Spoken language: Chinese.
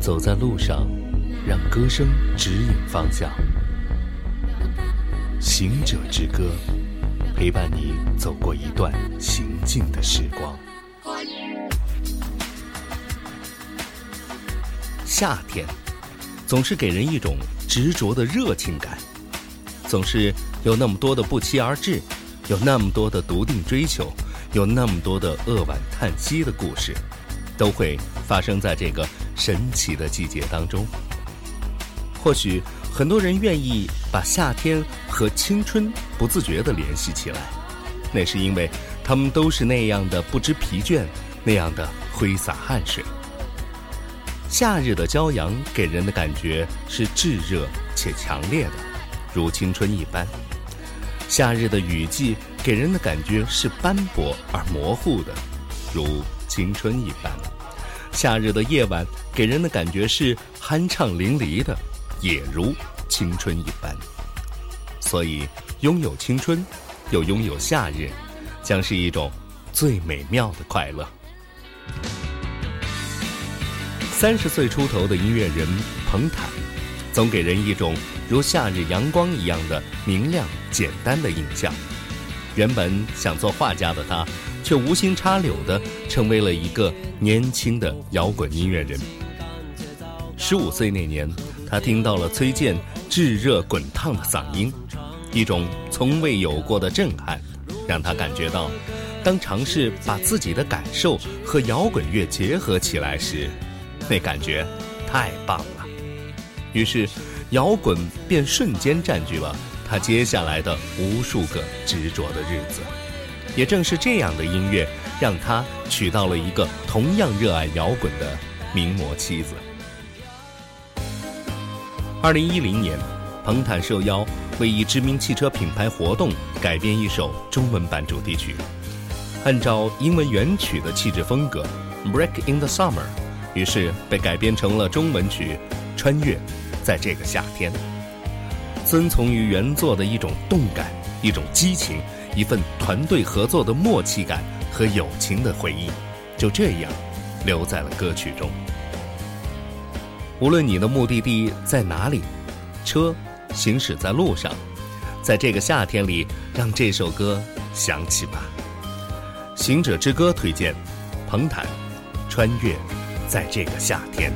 走在路上，让歌声指引方向。行者之歌，陪伴你走过一段行进的时光。夏天，总是给人一种执着的热情感，总是有那么多的不期而至，有那么多的笃定追求，有那么多的扼腕叹息的故事，都会发生在这个神奇的季节当中。或许很多人愿意把夏天和青春不自觉地联系起来，那是因为他们都是那样的不知疲倦，那样的挥洒汗水。夏日的骄阳给人的感觉是炙热且强烈的，如青春一般；夏日的雨季给人的感觉是斑驳而模糊的，如青春一般；夏日的夜晚给人的感觉是酣畅淋漓的，也如青春一般。所以，拥有青春，又拥有夏日，将是一种最美妙的快乐。三十岁出头的音乐人彭坦，总给人一种如夏日阳光一样的明亮、简单的印象。原本想做画家的他，却无心插柳的成为了一个年轻的摇滚音乐人。十五岁那年，他听到了崔健炙热滚烫的嗓音，一种从未有过的震撼，让他感觉到，当尝试把自己的感受和摇滚乐结合起来时。那感觉太棒了，于是摇滚便瞬间占据了他接下来的无数个执着的日子。也正是这样的音乐，让他娶到了一个同样热爱摇滚的名模妻子。二零一零年，彭坦受邀为一知名汽车品牌活动改编一首中文版主题曲，按照英文原曲的气质风格，《Break in the Summer》。于是被改编成了中文曲《穿越》，在这个夏天，遵从于原作的一种动感、一种激情、一份团队合作的默契感和友情的回忆，就这样留在了歌曲中。无论你的目的地在哪里，车行驶在路上，在这个夏天里，让这首歌响起吧。《行者之歌》推荐，彭坦，《穿越》。在这个夏天。